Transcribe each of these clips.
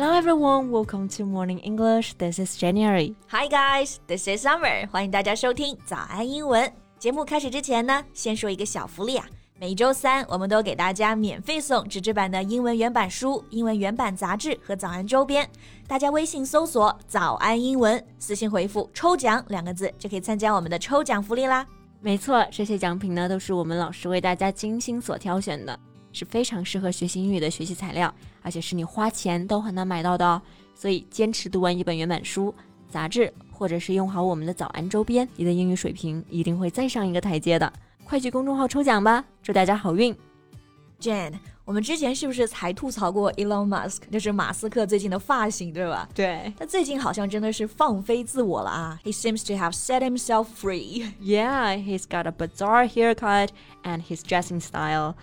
Hello everyone, welcome to Morning English. This is January. Hi guys, this is Summer. 欢迎大家收听早安英文节目。开始之前呢，先说一个小福利啊。每周三，我们都给大家免费送纸质版的英文原版书、英文原版杂志和早安周边。大家微信搜索“早安英文”，私信回复“抽奖”两个字，就可以参加我们的抽奖福利啦。没错，这些奖品呢，都是我们老师为大家精心所挑选的，是非常适合学习英语的学习材料，而且是你花钱都很难买到的哦。所以，坚持读完一本原版书、杂志，或者是用好我们的早安周边，你的英语水平一定会再上一个台阶的。快去公众号抽奖吧，祝大家好运！Jane，我们之前是不是才吐槽过 Elon Musk，就是马斯克最近的发型，对吧？对，他最近好像真的是放飞自我了啊！He seems to have set himself free. Yeah, he's got a bizarre haircut and his dressing style.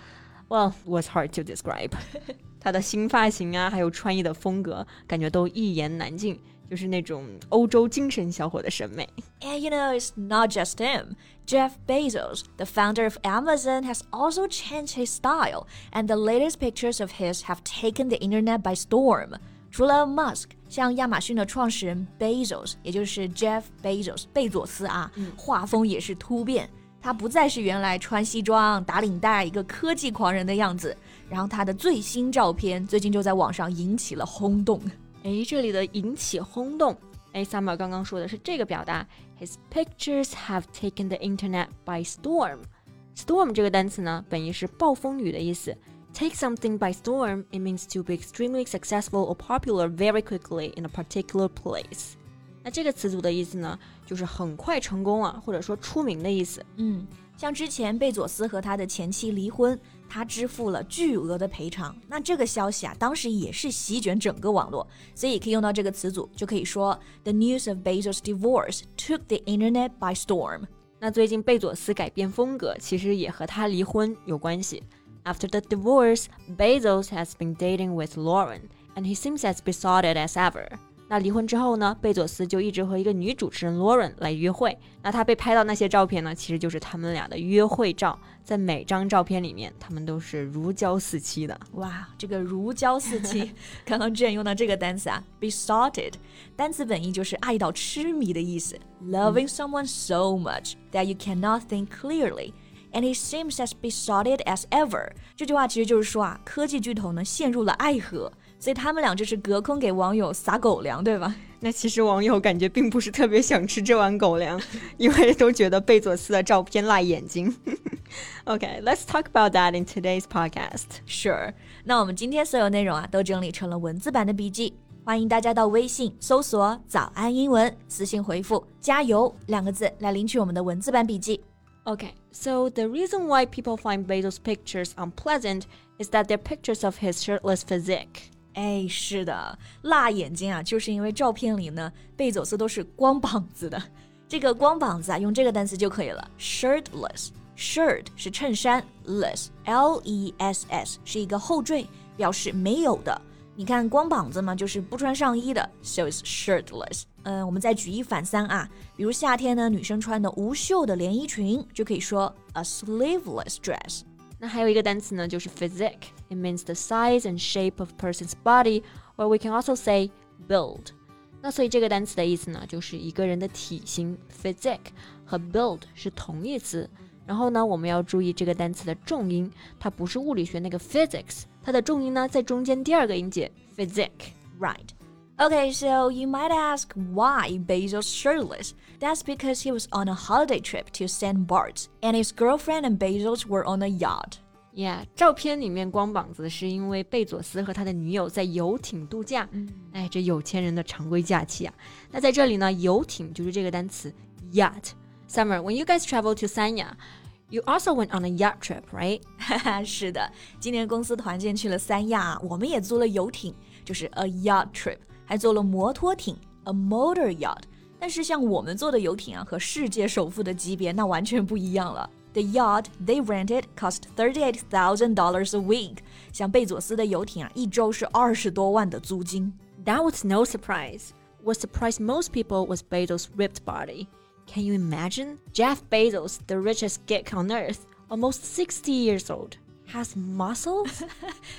Well, was hard to describe. 他的新发型啊，还有穿衣的风格，感觉都一言难尽。就是那种欧洲精神小伙的审美。And you know, it's not just him. Jeff Bezos, the founder of Amazon, has also changed his style, and the latest pictures of his have taken the internet by storm. 除了 Musk，像亚马逊的创始人 Bezos，也就是 Jeff Bezos 贝佐斯啊，画风也是突变。 他不再是原来穿西装打领带一个科技狂人的样子。然后他的最新照片最近就在网上引起了轰动。哎，这里的引起轰动，哎，Summer 刚刚说的是这个表达，His pictures have taken the internet by storm。Storm 这个单词呢，本意是暴风雨的意思。Take something by storm, it means to be extremely successful or popular very quickly in a particular place。那这个词组的意思呢，就是很快成功啊，或者说出名的意思。嗯。像之前贝佐斯和他的前妻离婚，他支付了巨额的赔偿。那这个消息啊，当时也是席卷整个网络，所以可以用到这个词组，就可以说 The news of Bezos' divorce took the internet by storm。那最近贝佐斯改变风格，其实也和他离婚有关系。After the divorce, Bezos has been dating with Lauren, and he seems as besotted as ever. 那离婚之后呢，贝佐斯就一直和一个女主持人 Lauren 来约会。那他被拍到那些照片呢，其实就是他们俩的约会照。在每张照片里面，他们都是如胶似漆的。哇，这个如胶似漆，刚刚之前用到这个单词啊，besotted，单词本意就是爱到痴迷的意思，loving someone so much that you cannot think clearly。And he seems as besotted as ever。这句话其实就是说啊，科技巨头呢陷入了爱河。所以他们俩就是隔空给网友撒狗粮，对吧？那其实网友感觉并不是特别想吃这碗狗粮，因为都觉得贝佐斯的照片辣眼睛。Okay, let's talk about that in today's podcast. Sure. 那我们今天所有内容啊，都整理成了文字版的笔记，欢迎大家到微信搜索“早安英文”，私信回复“加油”两个字来领取我们的文字版笔记。Okay, so the reason why people find Bezos' pictures unpleasant is that they're pictures of his shirtless physique. 哎，是的，辣眼睛啊，就是因为照片里呢，贝佐斯都是光膀子的。这个光膀子啊，用这个单词就可以了，shirtless。shirt 是衬衫，less，l e s s 是一个后缀，表示没有的。你看光膀子嘛，就是不穿上衣的，so it's shirtless。嗯，我们再举一反三啊，比如夏天呢，女生穿的无袖的连衣裙，就可以说 a sleeveless dress。那还有一个单词呢，就是 physique。It means the size and shape of person's body, or we can also say build. 那所以这个单词的意思呢，就是一个人的体型 physique 和 build 是同义词。然后呢，我们要注意这个单词的重音，它不是物理学那个 physics，它的重音呢在中间第二个音节 physique。 Okay, so you might ask why Bezos shirtless. That's because he was on a holiday trip to St. Bart's, and his girlfriend and Bezos were on a yacht. Yeah，照片里面光膀子的是因为贝佐斯和他的女友在游艇度假。嗯，哎，这有钱人的常规假期啊。那在这里呢，游艇就是这个单词 yacht。Summer, when you guys travel to Sanya, you also went on a yacht trip, right? 是的，今年公司团建去了三亚，我们也租了游艇，就是 a yacht trip。还坐了摩托艇 a motor yacht。但是像我们坐的游艇啊，和世界首富的级别那完全不一样了。The yacht they rented cost thirty-eight thousand dollars a week。像贝佐斯的游艇啊，一周是二十多万的租金。That was no surprise. What surprised most people was Bezos' ripped body. Can you imagine? Jeff Bezos, the richest geek on earth, almost 60 years old. has muscles？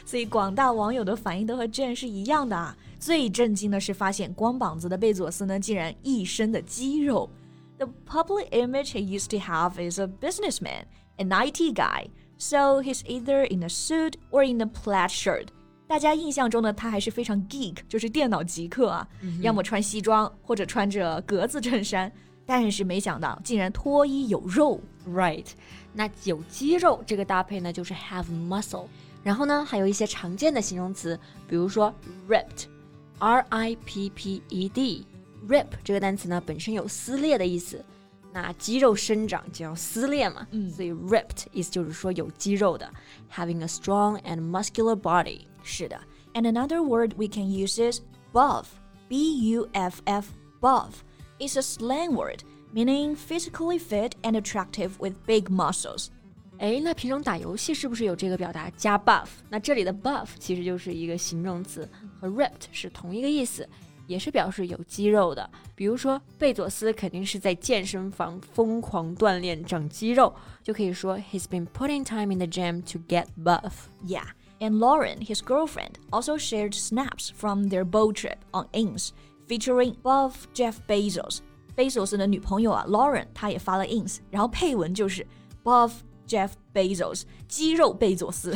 所以广大网友的反应都和 Jane 是一样的啊。最震惊的是发现光膀子的贝佐斯呢，竟然一身的肌肉。The public image he used to have is a businessman, an IT guy, so he's either in a suit or in a plaid shirt. 大家印象中呢，他还是非常 geek，就是电脑极客啊，要么穿西装，或者穿着格子衬衫。 但是没想到，竟然脱衣有肉。Right，那有肌肉这个搭配呢，就是 have muscle。然后呢，还有一些常见的形容词，比如说 ripped，r i p p e d，rip 这个单词呢本身有撕裂的意思。那肌肉生长就要撕裂嘛，嗯，所以 ripped 意思就是说有肌肉的，having a strong and muscular body。是的，and another word we can use is buff，b u f f buff is a slang word meaning physically fit and attractive with big muscles。哎，那平常打游戏是不是有这个表达加 buff？那这里的 buff 其实就是一个形容词，和 ripped 是同一个意思。也是表示有肌肉的，比如说贝佐斯肯定是在健身房疯狂锻炼长肌肉，就可以说 He's been putting time in the gym to get buff. Yeah. And Lauren, his girlfriend, also shared snaps from their boat trip on Ins, featuring Buff Jeff Bezos。Bezos 的女朋友啊，Lauren，她也发了 ins，然后配文就是 Buff Jeff Bezos，肌肉贝佐斯。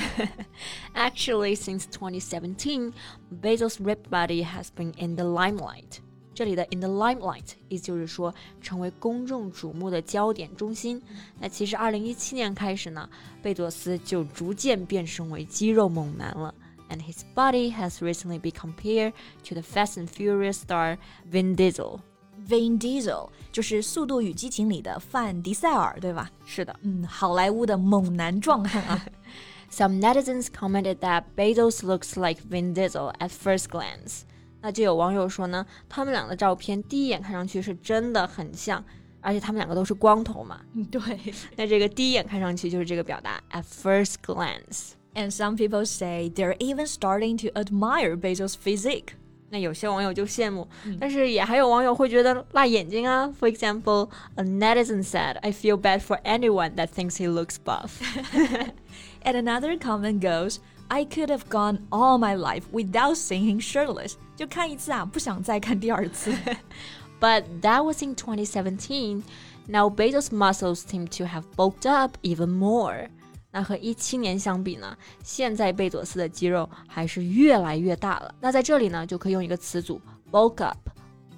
Actually, since 2017, Bezos' ripped body has been in the limelight. 这里的 in the limelight 意思就是说成为公众瞩目的焦点中心。那其实，二零一七年开始呢，贝佐斯就逐渐变身为肌肉猛男了。And his body has recently been compared to the Fast and Furious star Vin Diesel. Vin Diesel 就是《速度与激情》里的范迪塞尔，对吧？是的，嗯，好莱坞的猛男壮汉啊。Some netizens commented that Bezos looks like Vin Diesel at first glance。那就有网友说呢，他们俩的照片第一眼看上去是真的很像，而且他们两个都是光头嘛。对，那这个第一眼看上去就是这个表达 at first glance。 And some people say they're even starting to admire Bezos' physique. 那有些网友就羡慕，但是也还有网友会觉得辣眼睛啊。For example, a netizen said, "I feel bad for anyone that thinks he looks buff." And another comment goes, "I could have gone all my life without seeing him shirtless." 就看一次啊，不想再看第二次。But that was in 2017. Now Bezos' muscles seem to have bulked up even more. 那和一七年相比呢，现在贝佐斯的肌肉还是越来越大了。那在这里呢，就可以用一个词组 bulk up。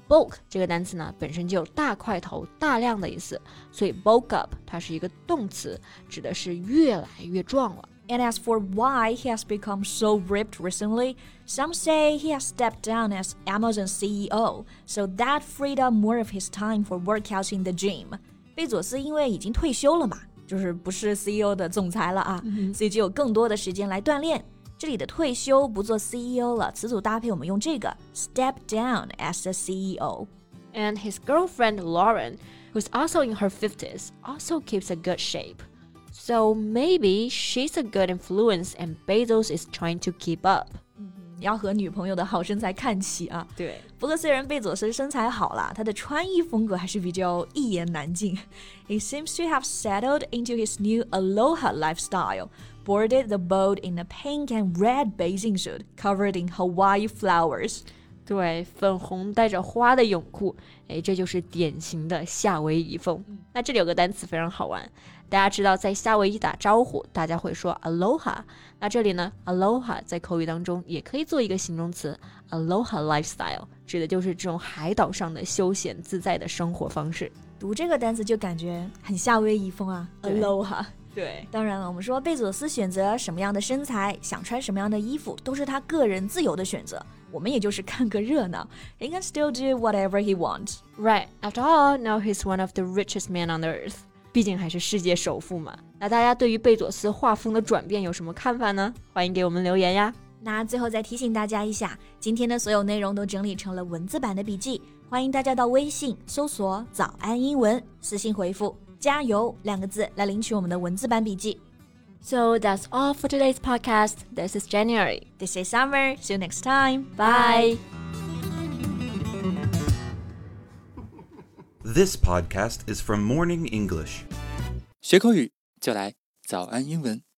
bulk 这个单词呢，本身就有大块头、大量的意思，所以 bulk up 它是一个动词，指的是越来越壮了。And as for why he has become so ripped recently, some say he has stepped down as Amazon CEO, so that freed up more of his time for workouts in the gym. 贝佐斯因为已经退休了嘛。就是不是 CEO 的总裁了啊，所以就有更多的时间来锻炼。这里的退休不做 CEO 了，词组搭配我们用这个 step down as a CEO。And his girlfriend Lauren, who's also in her 50s, also keeps a good shape. So maybe she's a good influence and Bezos is trying to keep up. 要和女朋友的好身材看齐啊！对，不过虽然贝佐斯身材好啦，他的穿衣风格还是比较一言难尽。He seems to have settled into his new Aloha lifestyle, boarded the boat in a pink and red bathing suit covered in Hawaii flowers. 对，粉红带着花的泳裤，哎，这就是典型的夏威夷风。那这里有个单词非常好玩，大家知道在夏威夷打招呼，大家会说 aloha。那这里呢，aloha 在口语当中也可以做一个形容词，aloha lifestyle，指的就是这种海岛上的休闲自在的生活方式。读这个单词就感觉很夏威夷风啊，aloha。对，当然了，我们说贝佐斯选择什么样的身材，想穿什么样的衣服，都是他个人自由的选择。我们也就是看个热闹。He can still do whatever he wants. Right. After all, now he's one of the richest men on earth. 毕竟还是世界首富嘛。那大家对于贝佐斯画风的转变有什么看法呢？欢迎给我们留言呀。那最后再提醒大家一下，今天的所有内容都整理成了文字版的笔记，欢迎大家到微信搜索“早安英文”，私信回复。加油两个字来领取我们的文字版笔记。So that's all for today's podcast. This is January. This is Summer. See you next time. Bye. This podcast is from Morning English. 学口语就来早安英文。